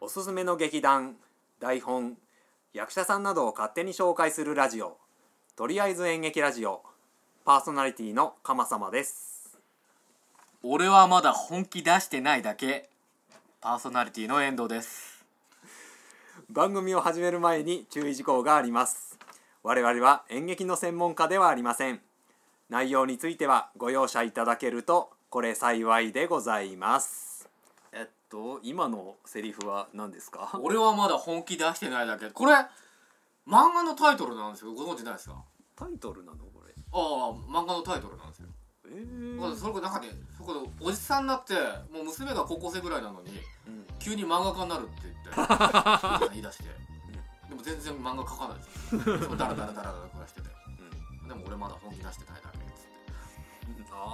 おすすめの劇団台本役者さんなどを勝手に紹介するラジオ。とりあえず演劇ラジオ。パーソナリティの鎌様です。俺はまだ本気出してないだけ。パーソナリティの遠藤です。番組を始める前に注意事項があります。我々は演劇の専門家ではありません。内容についてはご容赦いただけるとこれ幸いでございます。えっと今のセリフは何ですか？俺はまだ本気出してないだけ。これ漫画のタイトルなんですよ。ご存知ないですか？タイトルなの？これ。ああ漫画のタイトルなんですよえー。それこそなんかねそこでおじさんになってもう娘が高校生ぐらいなのにうん。急に漫画家になるって言って 言い出して。でも全然漫画描かないです。よダラダラダラダラ暮らしてて。でも俺まだ本気出してないだけっつって。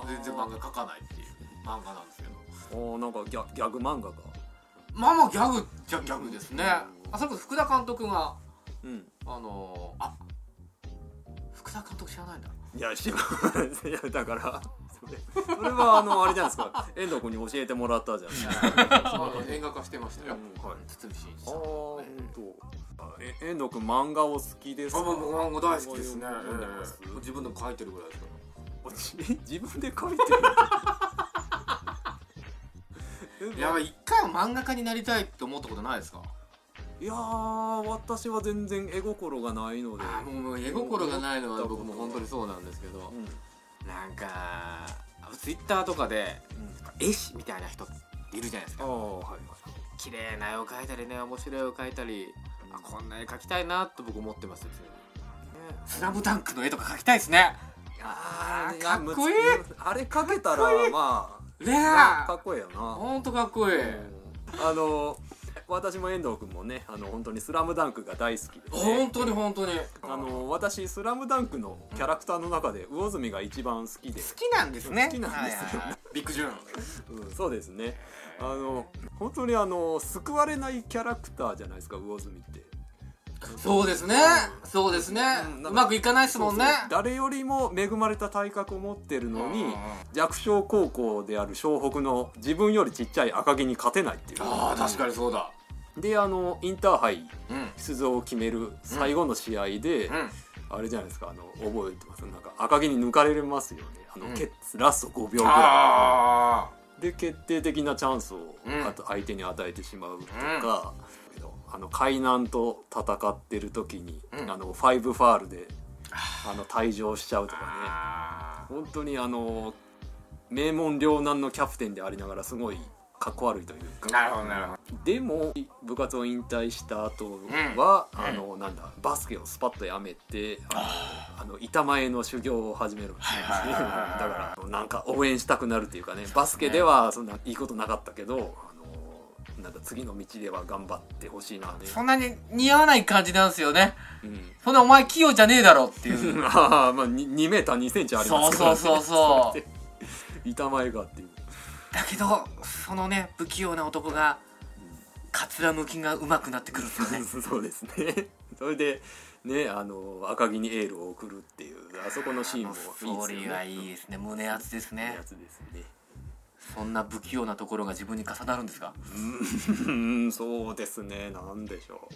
全然漫画描かないっていう漫画なんですけど。おーなんかギャギャグ漫画か。まあまあギャグじゃギャグですね。あそれこそ福田監督がうん。あのー、あ福田監督知らないんだいや知らないいやだからそれそれはあのあれじゃないですか。遠藤君に教えてもらったじゃないですかあの映画化してましたよ。うんはい。堤真一ああさん本当。あえ遠藤君漫画お好きですか？漫画大好きですね、ええ。自分でも書いてるぐらいですからじ自分で書いてる？いや一回は漫画家になりたいって思ったことないですか？いやー私は全然絵心がないので。あもう絵心がないのは僕も本当にそうなんですけどうん。なんかツイッターとかで絵師みたいな人いるじゃないですか。はいはい。綺麗な絵を描いたりね面白い絵を描いたりあこんな絵描きたいなと僕思ってますよ常に。スラムダンクの絵とか描きたいですね。あーかっこいい。あれ描けたらまあねえかっこいいよな。ほんとかっこいい。あの私も遠藤君もねあの本当に「スラムダンクが大好きで、ね、本当に本当に。あの私「スラムダンクのキャラクターの中で魚住が一番好きで、好きなんですね。好きなんですよ。はいはいはい。ビッグジュン。うん、そうですね。あの本当にあの救われないキャラクターじゃないですか魚住って。そうですね。そうですね。うんうまくいかないですもんね。そうそう。誰よりも恵まれた体格を持ってるのに、うん。うん弱小高校である湘北の自分よりちっちゃい赤城に勝てないっていう。ああ確かにそうだであのインターハイうん。出場を決める最後の試合で、うん。あれじゃないですかあの覚えてます？なんか赤城に抜かれますよね。あの、うん。ラスト5秒ぐらあいで決定的なチャンスを相手に与えてしまうとか、あの海南と戦ってる時に、うん。あのファイブファールであの退場しちゃうとかね。あ本当にあの名門両南のキャプテンでありながらすごいかっこ悪いというか。なるほどなるほど。でも部活を引退した後は、うん。あのなんだバスケをスパッとやめてあの板前の修行を始めるんですねだからなんか応援したくなるっていうかねバスケではそんないいことなかったけど、あのなんか次の道では頑張ってほしいなね、そんなに似合わない感じなんですよね。うん、そんなお前器用じゃねえだろっていう。ああまあ 2, 2メーター2センチありますから、ね、そうそうそうそう。板前がっていうだけどそのね不器用な男がかつらむきが上手くなってくるんですよね。そうですね。それでねあの赤城にエールを送るっていうあそこのシーンもいいですね。トーリーはいいですね。胸熱ですね。やつですね。そんな不器用なところが自分に重なるんですか？うん そうですね。なんでしょ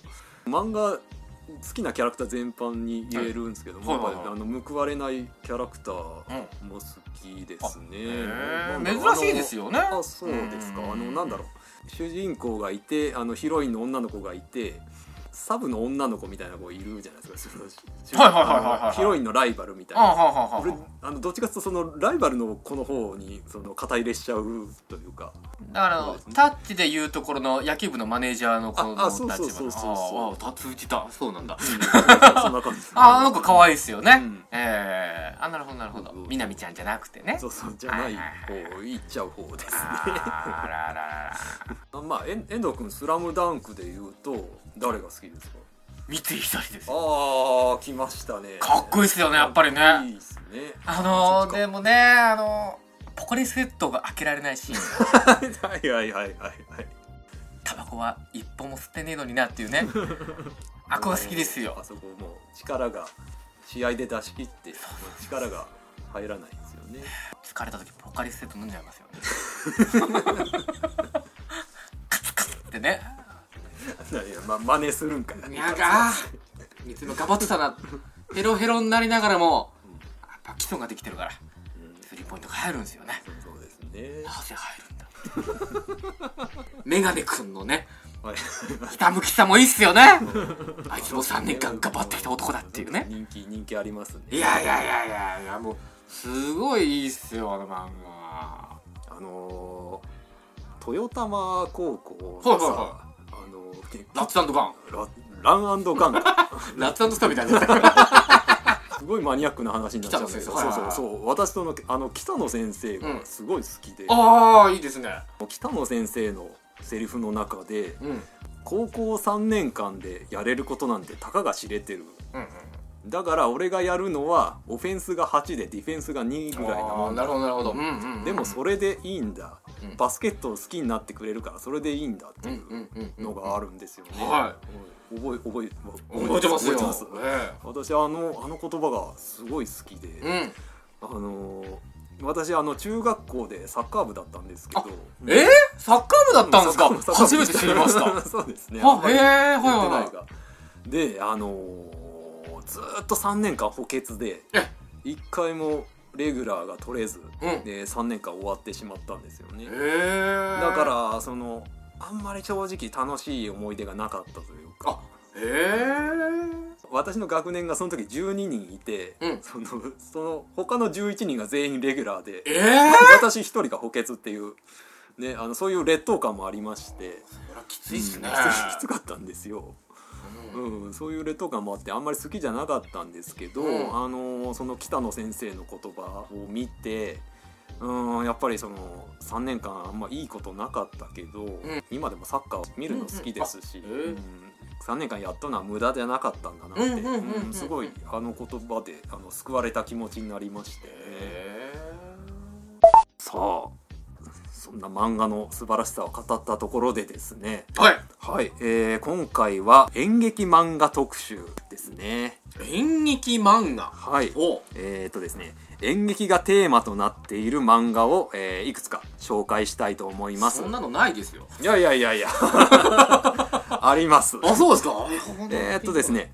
う。漫画好きなキャラクター全般に言えるんですけども、はいはいはい。あの報われないキャラクターも好きですね、へー。なん珍しいですよね。あそうですか。うん。あのなんだろう。主人公がいてあのヒロインの女の子がいてサブの女の子みたいな子いるじゃないですか。ヒロインのライバルみたいな。俺あのどっちかっていうとそのライバルの子の方にその肩入れしちゃうというかだからタッチでいうところの野球部のマネージャーの子のああそうそうそうそうタツ打ちだそうなんだそんな感じああの子可愛いですよね、うん。ええ。あなるほどなるほど。みなみちゃんじゃなくてね。そうそうじゃない方行っちゃう方ですね。あらあらあら まあ遠藤君「スラムダンクで言うと誰が好き？ですか？三井久志ですああ来ましたね。かっこいいっすよねやっぱりね。いいですね。あのーでもねあのーポカリセットが開けられないシーン。はいはいはいはいはい。タバコは一本も吸ってねえのになっていうね。あこが好きですよ。あそこもう力が試合で出し切って力が入らないですよね。疲れた時ポカリセット飲んじゃいますよね。カツカツってねま真似するんか。いいやがいつも頑張ってたなヘロヘロになりながらもやっぱ基礎ができてるからスリーポイントが入るんですよね。そうですね。なぜ入るんだ？メガネくんのねはい。ひたむきさもいいっすよね。あいつも3年間頑張ってきた男だっていうね。人気人気ありますね。いやいやいやいやいやもうすごいいいっすよあの漫画。あのー、豊玉高校のさ、はいはいはあのーラッツガン。ラランガン。ラッツスターみたいにな。すごいマニアックな話になっちゃうんだけど。そうそうそう。私とのあの北野先生がすごい好きで、ああいいですね。北野先生のセリフの中でうん。うん高校3年間でやれることなんてたかが知れてる。うんだから俺がやるのはオフェンスが8でディフェンスが2ぐらいなもんなるほどなるほど。うんうんうん。でもそれでいいんだ、うん。バスケットを好きになってくれるからそれでいいんだっていうのがあるんですよね、はうん覚え覚え覚えてますよ。覚えてます。え私あのあの言葉がすごい好きで、えうん。あのー私あの中学校でサッカー部だったんですけど。うんえ？ー、サッカー部だったんですか？初めて知りました。そうですね。ああんまりへえはい言ってはいはい。ないが。であのーずーっと3年間補欠でえ。1回もレギュラーが取れず、うん。で3年間終わってしまったんですよね、ええだからそのあんまり正直楽しい思い出がなかったというか。私の学年がその時12人いて、うん。そのその他の11人が全員レギュラーでええ私一人が補欠っていう、ね、あのそういう劣等感もありまして、きついっすね、うんきつかったんですよ、うん。うん、そういう劣等感もあってあんまり好きじゃなかったんですけど、うん。あのその北野先生の言葉を見てうんやっぱりその3年間あんまいいことなかったけど、ん。今でもサッカーを見るの好きですし、うん。うんあへえうん。3年間やったのは無駄じゃなかったんだなってすごいあの言葉であの救われた気持ちになりまして、えさあそんな漫画の素晴らしさを語ったところでですね。えはい。はい、えー今回は演劇漫画特集ですね。演劇漫画？はい。お。えー、とですね。演劇がテーマとなっている漫画を、えーいくつか紹介したいと思います。そんなのないですよ。いやいやいやいや。あります。あそうですか？えー、っとですね。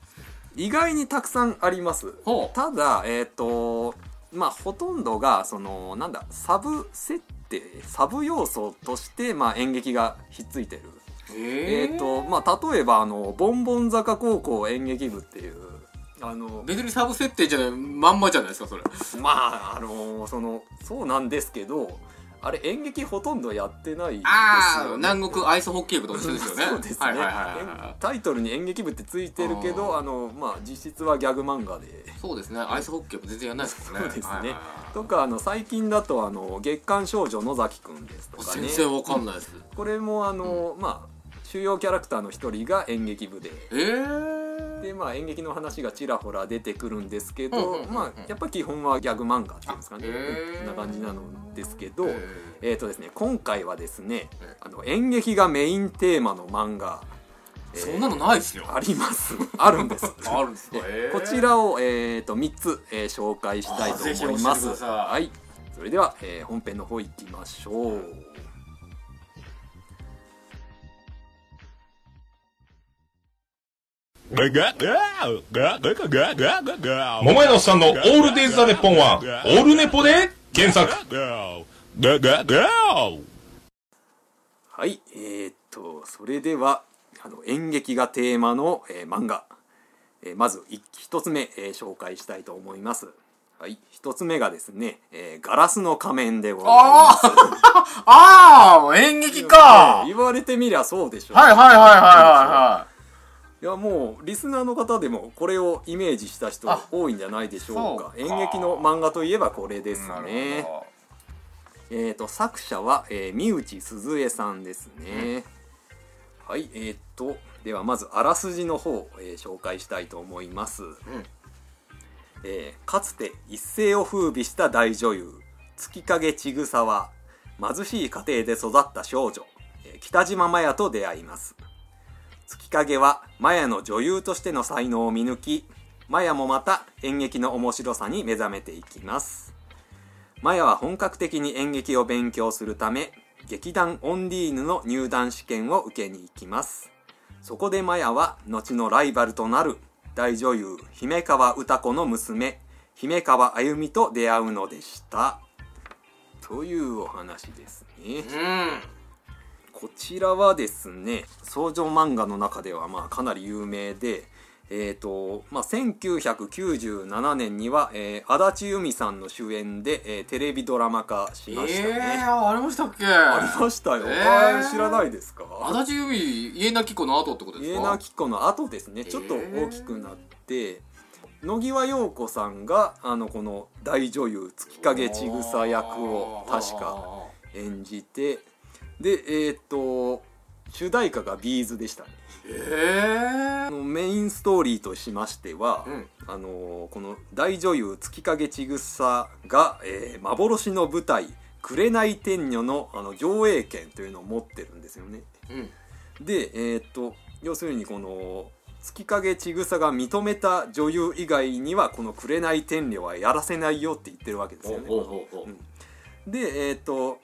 意外にたくさんあります。ただえー、っとまあほとんどがそのなんだサブ設定サブ要素として、まあ、演劇がひっついてる。ええー、とまあ例えばあのボンボン坂高校演劇部っていうあの別にサブ設定じゃないまんまじゃないですかそれ。まああのそのそうなんですけどあれ演劇ほとんどやってないですああよね南国アイスホッケー部と一緒ですよね。そうですね、はいはいはいはいタイトルに演劇部ってついてるけどあのまあ実質はギャグ漫画で。そうですね。アイスホッケー部全然やんないですもんね。そうですね。はいはいはいとかあの最近だとあの月刊少女野崎くんですとかね。全然わかんないです。これもあの、まあ主要キャラクターの一人が演劇部で。えー。でまあ演劇の話がちらほら出てくるんですけど、まあやっぱ基本はギャグ漫画っていうんですかね、あへー。な感じなのですけど、ええーとですね、今回はですねえあの演劇がメインテーマの漫画、えーそんなのないですよ。あります。あるんです。あるんですこちらを、えー、と3つ、えー紹介したいと思います。はい。それでは、えー本編の方行きましょう。桃屋のおっさんのオールデイズ・ザ・ネッポンは、オールネポで検索。はい。えー、っとそれではあの演劇がテーマの、えー漫画、えーまず1つ目、えー紹介したいと思います。はい、一つ目がですね、えーガラスの仮面でございます。あ あ演劇か!えー言われてみりゃそうでしょ。はいはいはいはいはいやもうリスナーの方でもこれをイメージした人あ多いんじゃないでしょうか。演劇の漫画といえばこれですね。ほえー、と作者は、えー三内鈴江さんですね、はいえー、とではまずあらすじの方、えー紹介したいと思います、えーかつて一世を風靡した大女優月影千草は貧しい家庭で育った少女えー北島麻也と出会います。月影は麻也の女優としての才能を見抜き麻也もまた演劇の面白さに目覚めていきます。麻也は本格的に演劇を勉強するため劇団オンディーヌの入団試験を受けに行きます。そこで麻也は後のライバルとなる大女優姫川歌子の娘姫川あゆみと出会うのでした。というお話ですね。うん。こちらはですね少女漫画の中ではまあかなり有名でえーとまあ、1997年には、えー足立由美さんの主演で、えーテレビドラマ化しましたね、えー、ありましたっけ？ありましたよ、えー。あ知らないですか？足立由美家なき子の後ってことですか？家なき子の後ですね。ちょっと大きくなって、野際陽子さんがあのこの大女優月影千草役を確か演じてでえっ、と主題歌がビーズでしたね。えあのメインストーリーとしましては、うんあのこの大女優月影千草が、えー幻の舞台「紅天女の」あの上映権というのを持ってるんですよね。うんでえーっと要するにこの月影千草が認めた女優以外にはこの「紅天女」はやらせないよって言ってるわけですよね。でえーっと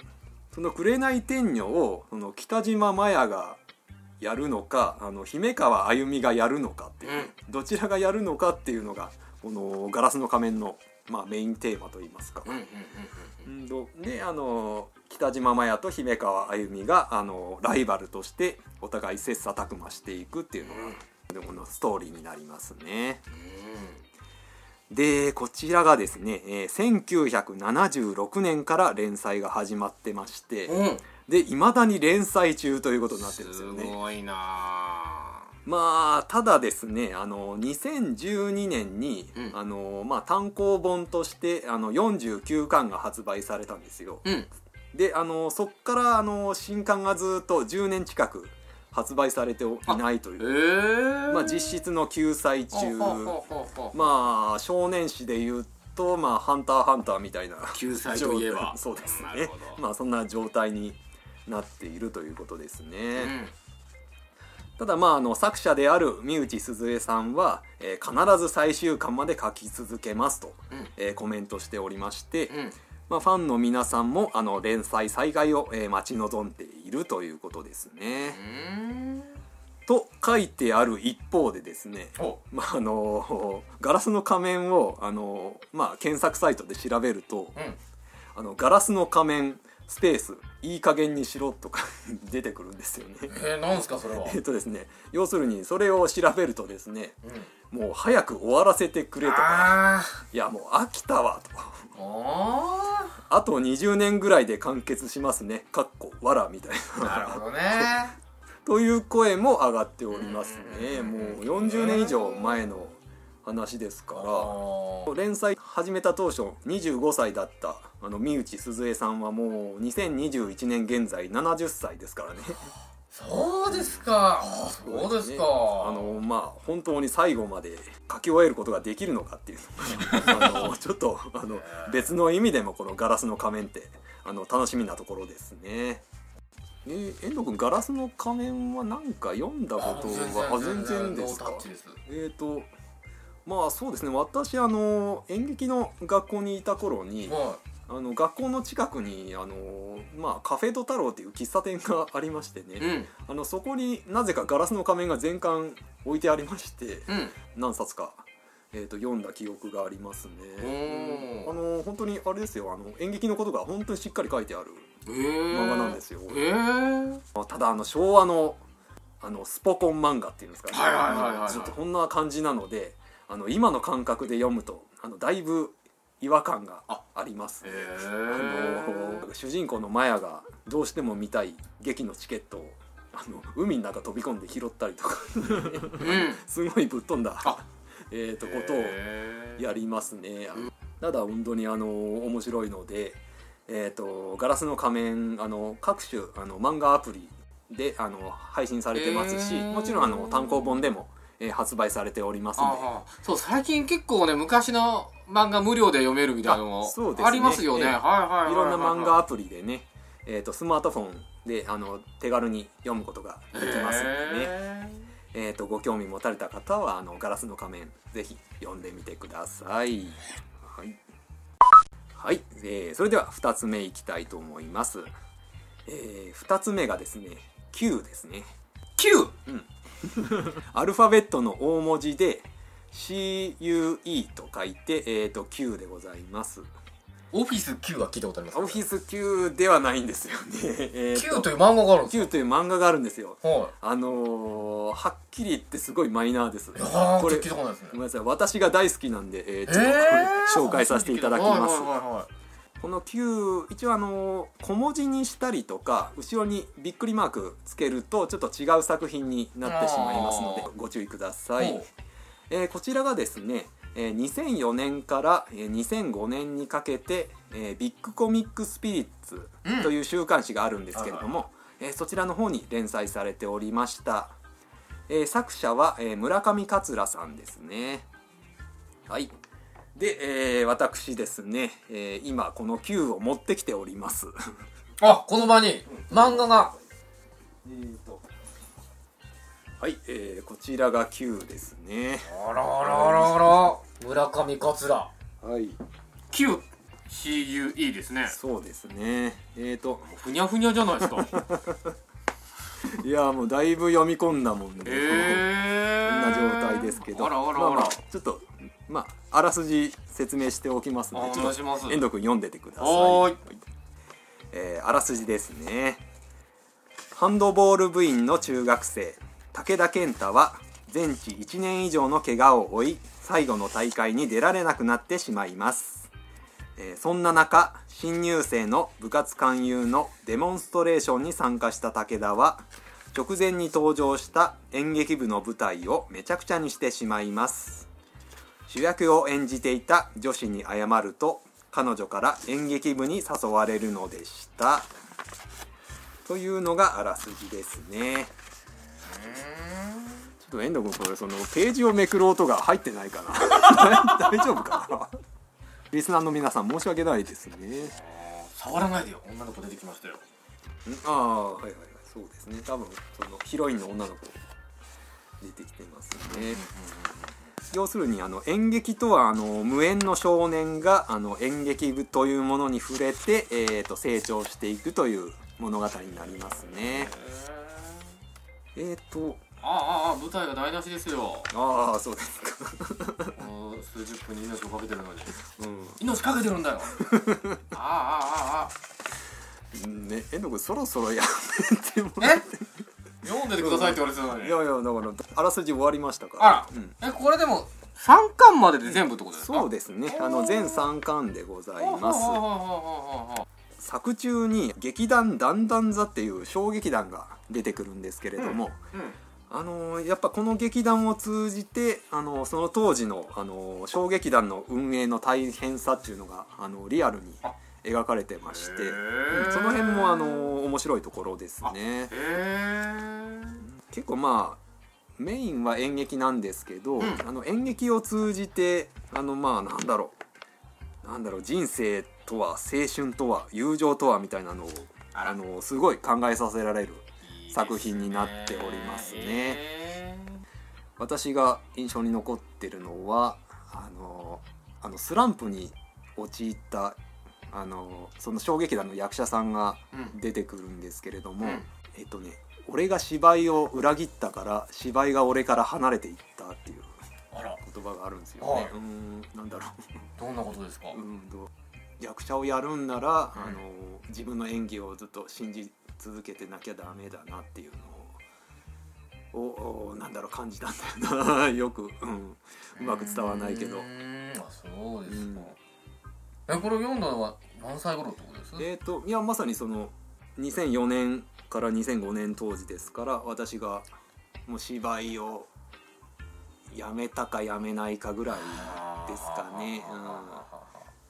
その「紅天女」をその北島麻也がやるのかあの姫川あゆみがやるのかっていう、うん。どちらがやるのかっていうのがこの「ガラスの仮面の」まあ、メインテーマといいますか。であの北島麻也と姫川あゆみがあのライバルとしてお互い切磋琢磨していくっていうのが、でこのストーリーになりますね。でこちらがですね、えー1976年から連載が始まってまして、うんうんでいまだに連載中ということになってるんですよね。ごいな。あまあただですねあの2012年に、うん。あのまあ、単行本としてあの49巻が発売されたんですよ。うん。であのそっからあの新刊がずっと10年近く発売されていないといえう、ー、まあ、実質の救済中。まあ少年誌で言うと「まあ、ハンターハンター」みたいな。救済といえば。そうですね。まあそんな状態になっているということですね。うん。ただまああの作者である三内鈴江さんは、えー必ず最終巻まで書き続けますと、うん。えーコメントしておりまして、うん。まあ、ファンの皆さんもあの連載再開を、えー待ち望んでいるということですね。うん。と書いてある一方でですね、お。まああのガラスの仮面をあの、まあ、検索サイトで調べるとうん「あのガラスの仮面スペースいい加減にしろ」とか 出てくるんですよね。えー、なんすかそれは。えっとですね要するにそれを調べるとですねうん。もう早く終わらせてくれとかあいやもう飽きたわと。ー。ああと20年ぐらいで完結しますね。かっこわらみたいーなるほなどね。という声も上がっておりますね。うん。もう40年以上前の話ですあかー。ら連載始めた当初25歳だったあの三内鈴江さんはもう2021年現在70歳ですからね。そうですか。そうですか。あのまあ本当に最後まで書き終えることができるのかっていう。あのちょっとあの別の意味でもこの「ガラスの仮面」ってあの楽しみなところですね。えー、遠藤君ガラスの仮面は何か読んだことはあ全然ですか？えっ、とまあそうですね。私あの演劇の学校にいた頃にはあの学校の近くにあの、まあ、カフェド太郎っていう喫茶店がありましてね、いうん。あのそこになぜかガラスの仮面が全巻置いてありましてうん。何冊か、えー、と読んだ記憶がありますね。あの本当にあれですよあの演劇のことが本当にしっかり書いてあるえー、漫画なんですよ。えー、ただあの昭和のあのスポコン漫画っていうんですかね。ちょっとこんな感じなのであの今の感覚で読むとあのだいぶ違和感がああります。えあーの主人公のマヤがどうしても見たい劇のチケットをあの海の中飛び込んで拾ったりとか。うん。すごいぶっ飛んだ。あ。えー、とことをえー。やりますね。ただ本当にあの面白いので、えー、とガラスの仮面あの各種あの漫画アプリであの配信されてますし、へー。もちろんあの単行本でも、えー発売されておりますので。そう最近結構ね昔の漫画無料で読めるみたいなのあそうですね。ありますよね、ええ。はいはいはいはいい。ろんな漫画アプリでね、えー、とスマートフォンであの手軽に読むことができますのでね、へえー、とご興味持たれた方はあのガラスの仮面ぜひ読んでみてください。はい、はい。えーそれでは2つ目いきたいと思います、え2つ目がですね Q ですね。ー Q アルファベットの大文字で CUE と書いて、えー、と Q でございます。オフィス Q は聞いたことあります。オフィス Q ではないんですよね、えー Q という漫画があるんです Q という漫画があるんですよ。かはい。あのー、はっきり言ってすごいマイナーです。ああこれ聞いたことないですね。ごめんなさい。私が大好きなんで、えーちょっとこえれー紹介させていただきます、この Q 一応あのー小文字にしたりとか後ろにびっくりマークつけるとちょっと違う作品になってしまいますのでご注意くださいえーこちらがですねえー2004年からえー2005年にかけて、えービッグコミックスピリッツうん。という週刊誌があるんですけれども、えーそちらの方に連載されておりました、えー作者は、えー村上桂さんですね。はい。で、えー私ですね、えー今この Q を持ってきております。あこの場に。漫画が。えーとはい、えーこちらが Q ですね。あらあらあらあら。村上桂。はい。QCUE ですね。そうですね。えーとふにゃふにゃじゃないですか。いやもうだいぶ読み込んだもんで、えこんな状態ですけど。あらあらあら、まあまあちょっとまああらすじ説明しておきますのあで遠藤君読んでてください。はーい。えーあらすじですね。ハンドボール部員の中学生武田健太は全治1年以上の怪我を負い最後の大会に出られなくなってしまいます、えーそんな中新入生の部活勧誘のデモンストレーションに参加した武田は直前に登場した演劇部の舞台をめちゃくちゃにしてしまいます。主役を演じていた女子に謝ると彼女から演劇部に誘われるのでした。というのがあらすじですね。ちょっと遠藤君これそのページをめくる音が入ってないかな。大丈夫かな。リスナーの皆さん申し訳ないですね。触らないでよ。女の子出てきましたよ。ん。ああはいはいはい。そうですね。多分そのヒロインの女の子出てきてますね。要するにあの演劇とはあの無縁の少年があの演劇部というものに触れて、えー、と成長していくという物語になりますねえっ、とああああ舞台が台無しですよ。ああそうですか。もう数十分に命をかけてるのに。うん。命かけてるんだよ。ああああああうんね遠藤君そろそろやめてもらえ？読んでてくださいって言われてたのに。いやいやだからあらすじ終わりましたから。あら、うん。えこれでも3巻までで全部ってことですか？そうですね。あの全3巻でございます作中に劇団だんだん座っていう小劇団が出てくるんですけれども、ううん。あのーやっぱこの劇団を通じて、あのーその当時の、あのー小劇団の運営の大変さっていうのが、あのーリアルにあ。描かれてまして、うんその辺も、あのー面白いところですね。結構まあメインは演劇なんですけど、ん。あの演劇を通じてあのまあなんだろうなんだろう人生とは青春とは友情とはみたいなのをあのすごい考えさせられる作品になっておりますね。へ私が印象に残ってるのはあのあのスランプに陥ったあのその衝撃団の役者さんが出てくるんですけれども、うん。えっとね俺が芝居を裏切ったから芝居が俺から離れていったっていう言葉があるんですよ。はい。ね。うーんなんだろどんなことですか？う、うん、どう役者をやるんなら、うんあの自分の演技をずっと信じ続けてなきゃダメだなっていうのををおなんだろう感じたんだよな。よく、うん、うまく伝わらないけど。あそうですか、うん。えこれを読んだのは何歳頃ってことです？えっ、といやまさにその2004年から2005年当時ですから私がもう芝居をやめたかやめないかぐらいですかね、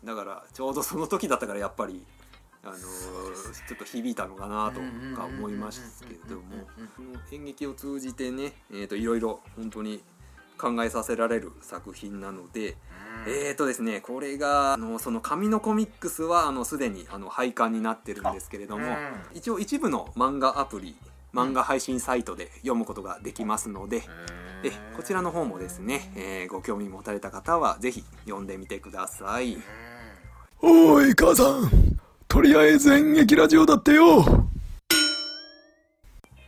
うん、だからちょうどその時だったからやっぱりあのーちょっと響いたのかなとか思いますけれども。演劇を通じてね、えー、といろいろ本当に考えさせられる作品なので、えーとですねこれがあのその紙のコミックスはあのすでにあの廃刊になってるんですけれども、一応一部の漫画アプリ漫画配信サイトで読むことができますので、でこちらの方もですね、えーご興味持たれた方はぜひ読んでみてください。おい母さんとりあえず演劇ラジオだってよ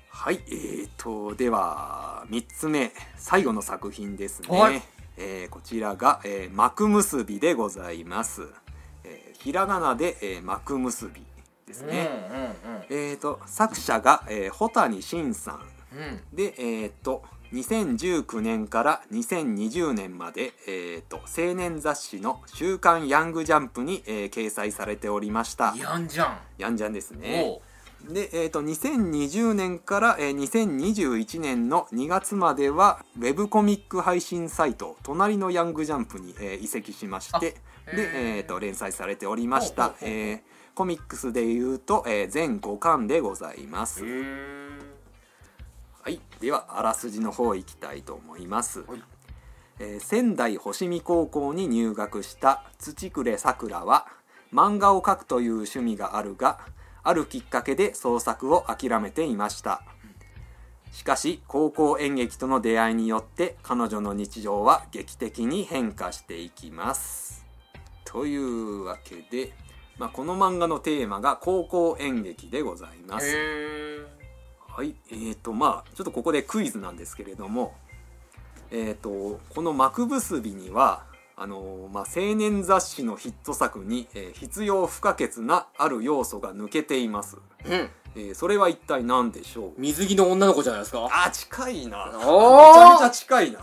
はい、えーと、では、3つ目、最後の作品ですね。はいえーこちらが、えー幕結びでございます。えーひらがなで、えー幕結びですね。えーと、作者が、えー、穂谷慎さん。で、えーと、2019年から2020年まで、えーと、青年雑誌の週刊ヤングジャンプに、えー掲載されておりました。やんじゃんヤンジャンですね。で、えー、と2020年から、えー2021年の2月まではウェブコミック配信サイト「隣のヤングジャンプに」えー移籍しましてで、えー、と連載されておりましたえーコミックスでいうと、えー全5巻でございます、はい、ではあらすじの方行きたいと思います、はい。えー仙台星見高校に入学した土暮さくらは漫画を描くという趣味があるがあるきっかけで創作を諦めていました。しかし高校演劇との出会いによって彼女の日常は劇的に変化していきます。というわけで、まあ、この漫画のテーマが高校演劇でございます。へはい、えーとまあちょっとここでクイズなんですけれども、えーとこの幕結びにはあのまあ、青年雑誌のヒット作に、えー必要不可欠なある要素が抜けています、うんえーそれは一体何でしょう？水着の女の子じゃないですか？あ近いな。めちおゃめちゃー近いな。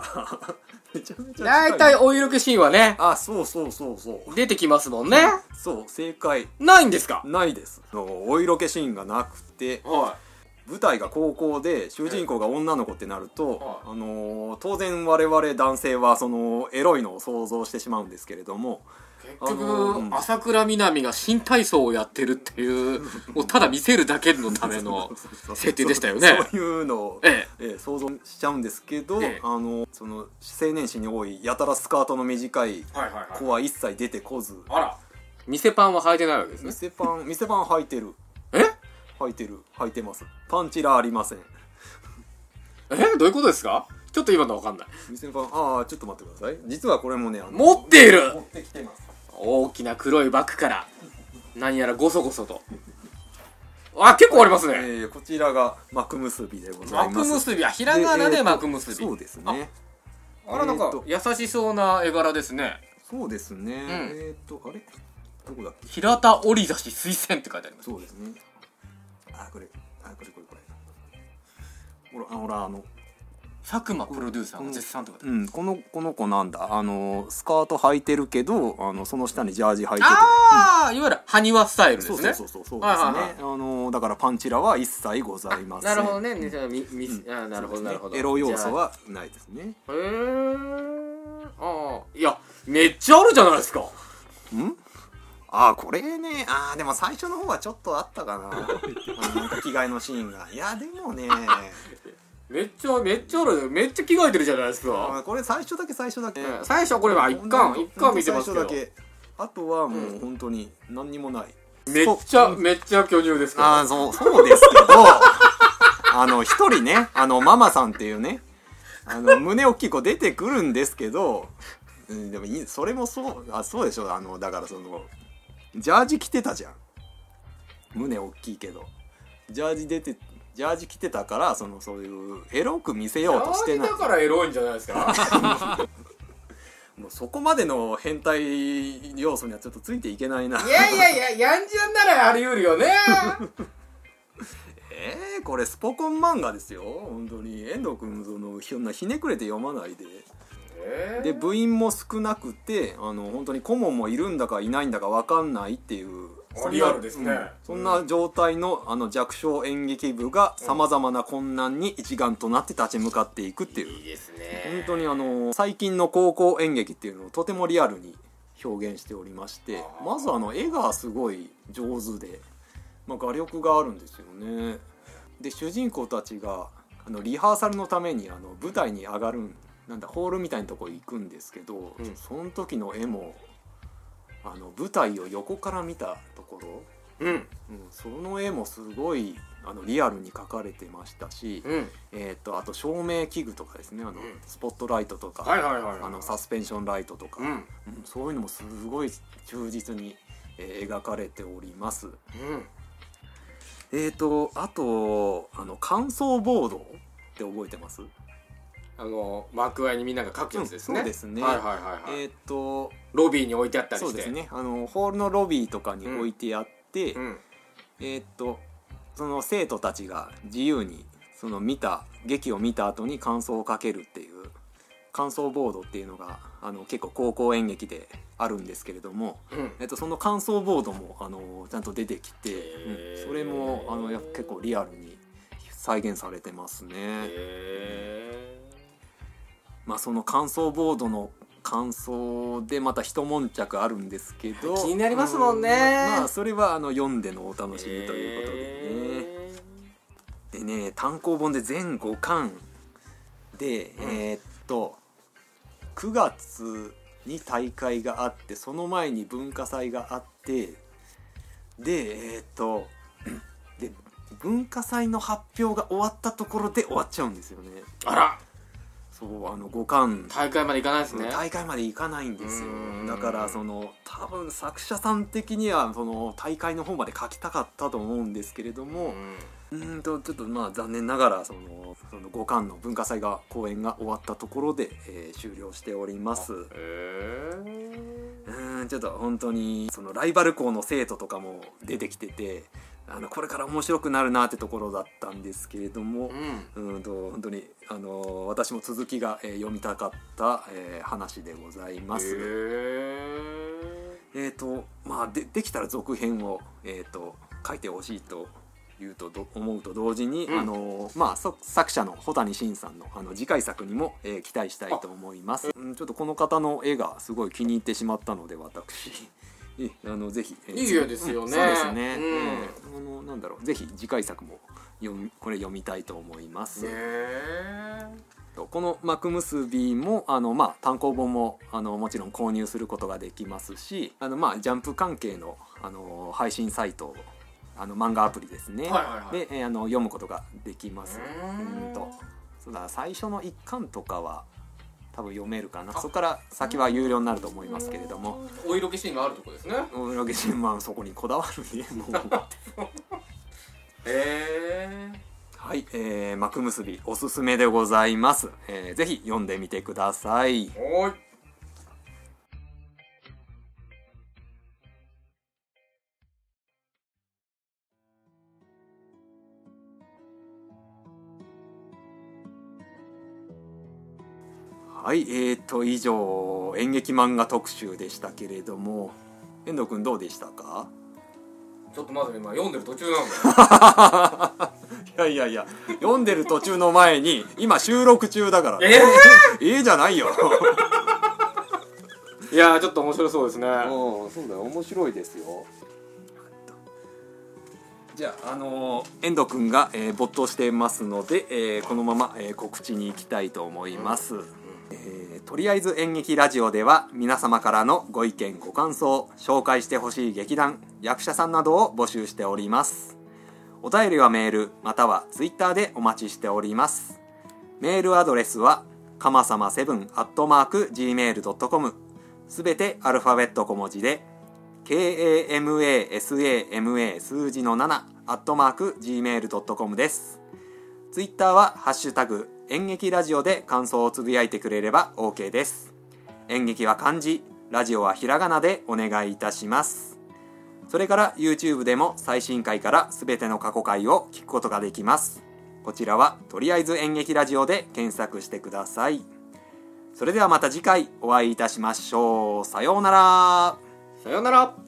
めちゃめちゃ近い大体お色気シーンはねあそうそうそうそう。出てきますもんね。そう正解。ないんですか？ないです。お色気シーンがなくて。は舞台が高校で主人公が女の子ってなると、はあのー当然我々男性はそのエロいのを想像してしまうんですけれどもい結局、あのー朝倉みなみが新体操をやってるっていう もうただ見せるだけのための設定でしたよね。そういうのを、ええ。え想像しちゃうんですけど、ええ。あのその青年誌に多いやたらスカートの短い子は一切出てこずあら。店パンは履いてないわけですね。店パン店パン履いてる。え？履いてる。履いてます。パンチラありません。え？どういうことですか？ちょっと今のわかんない。店パンああちょっと待ってください。実はこれもねあの持っている。持ってきてます大きな黒いバッグから何やらゴソゴソと。あ結構ありますね。えーこちらが幕結びでございます。幕結びはひらがなで幕結びそうですね。あらなんか優しそうな絵柄ですね。そうですね、えっ、とあれ？どこだっけ？平田織指推薦って書いてあります。そうですね。あこれ。あこれこれこれ。ほらあほらあの佐久間プロデューサーが絶賛って書いてあるうん。このこの子なんだ。あのスカート履いてるけどあのその下にジャージ履いてて。ああいわゆる埴輪スタイルですね。そうそうそうそう。そうですね、あのだからパンチラは一切ございません。なるほどね。ねじゃあなるほどなるほど。エロ要素はないですね。へえああいやめっちゃあるじゃないですか。あーこれね。あーでも最初の方はちょっとあったかな。なんか着替えのシーンが。いやでもね めっちゃめっちゃあるめっちゃ着替えてるじゃないですか。これ最初だけ最初だけ、最初はこれは一巻一巻見てますけど。最初だけ。あとはもう本当に何にもない、めっちゃめっちゃ巨乳ですけど。ああそうそうですけど。あの一人ねあのママさんっていうね。あの胸大きい子出てくるんですけど、うん、でもいいそれもそうあそうでしょ。あのだからそのジャージ着てたじゃん。胸大きいけど。ジャージ出てジャージ着てたからそのそういうエロく見せようとしてない。だからエロいんじゃないですか。もうそこまでの変態要素にはちょっとついていけないな。いやいやいややんじゃんならあり得るよね。えー、これスポコン漫画ですよ。本当に。遠藤君そのひひねくれて読まないで。で部員も少なくてあの本当に顧問もいるんだかいないんだか分かんないっていうリアルですね。うん。そんな状態のあの弱小演劇部がさまざまな困難に一丸となって立ち向かっていくっていう。いいです本ね当にあの最近の高校演劇っていうのをとてもリアルに表現しておりましてまずあの絵がすごい上手で、まあ、画力があるんですよね。で主人公たちがあのリハーサルのためにあの舞台に上がるんなんだホールみたいなとこ行くんですけど、うん。その時の絵もあの舞台を横から見たところ、うん。うん、その絵もすごいあのリアルに描かれてましたし、うん。えー、とあと照明器具とかですねあの、スポットライトとか、はいはいはいはいあのサスペンションライトとか、うん。うんそういうのもすごい忠実に、えー描かれております。うん。えー、とあとあの乾燥ボードって覚えてます？あの幕間にみんなが書くやつですね、うんそうですね。はいはいはいはい、えっ、とロビーに置いてあったりして。そうですね。あのホールのロビーとかに置いてあって、うん。えーっとその生徒たちが自由にその見た劇を見た後に感想をかけるっていう感想ボードっていうのがあの結構高校演劇であるんですけれども、うん。えっと、その感想ボードもあのちゃんと出てきて、うん。それもあのや結構リアルに再現されてますね。へまあ、その感想ボードの感想でまた一悶着あるんですけど。気になりますもんね。うまあそれはあの読んでのお楽しみということでね。でね単行本で全5巻で、えーっと9月に大会があってその前に文化祭があってでえーっとで文化祭の発表が終わったところで終わっちゃうんですよね。あらそうあの5巻大会まで行かないですね。大会まで行かないんですよ。うん。だからその多分作者さん的にはその大会の方まで書きたかったと思うんですけれどもうーんとちょっとまあ残念ながらそのその5巻の文化祭が公演が終わったところで、えー終了しております。うへー。んちょっと本当にそのライバル校の生徒とかも出てきててあのこれから面白くなるなってところだったんですけれども、うん。うーんと本当にあの私も続きが、えー読みたかった、えー話でございます。えーとまあ、でできたら続編を、えー、と書いてほしいというとど思うと同時に、うん。あのまあ、そ作者の穂谷慎さんのあの次回作にも、えー期待したいと思います、うん、ちょっとこの方の絵がすごい気に入ってしまったので私。えあのぜひ、えいい絵ですよね。うん。そうですね、うん。えー。あのなんだろう。ぜひ次回作も読みこれ読みたいと思います、へこの幕結びもあの、まあ、単行本もあのもちろん購入することができますしあの、まあ、ジャンプ関係のあの配信サイトあの漫画アプリですね、はいはいはい。で、えーあの読むことができます。うーん。うんと。そうだ最初の1巻とかは多分読めるかな。そこから先は有料になると思いますけれども。お色気シーンがあるとこですね。大浦家まあそこにこだわるね もう。へえはい、えー、幕結びおすすめでございます、えーぜひ読んでみてください。おーいはい、えーと以上演劇漫画特集でしたけれども遠藤君どうでしたか？ちょっとまだ今読んでる途中なんだよ。いやいやいや読んでる途中の前に今収録中だからえええじゃないよ。いやーちょっと面白そうですね。うんそうだよ。面白いですよ。じゃあ、あのー遠藤君が、えー没頭してますので、えーこのまま、えー告知に行きたいと思います、えーとりあえず演劇ラジオでは皆様からのご意見ご感想紹介してほしい劇団役者さんなどを募集しております。お便りはメールまたはツイッターでお待ちしております。メールアドレスはかまさま7アットマーク Gmail.com すべてアルファベット小文字で KAMASAMA 数字の7アットマーク Gmail.com です。ツイッターはハッシュタグ演劇ラジオで感想をつぶやいてくれれば OK です。演劇は漢字ラジオはひらがなでお願いいたします。それから YouTube でも最新回からすべての過去回を聞くことができます。こちらはとりあえず演劇ラジオで検索してください。それではまた次回お会いいたしましょう。さようなら。さようなら。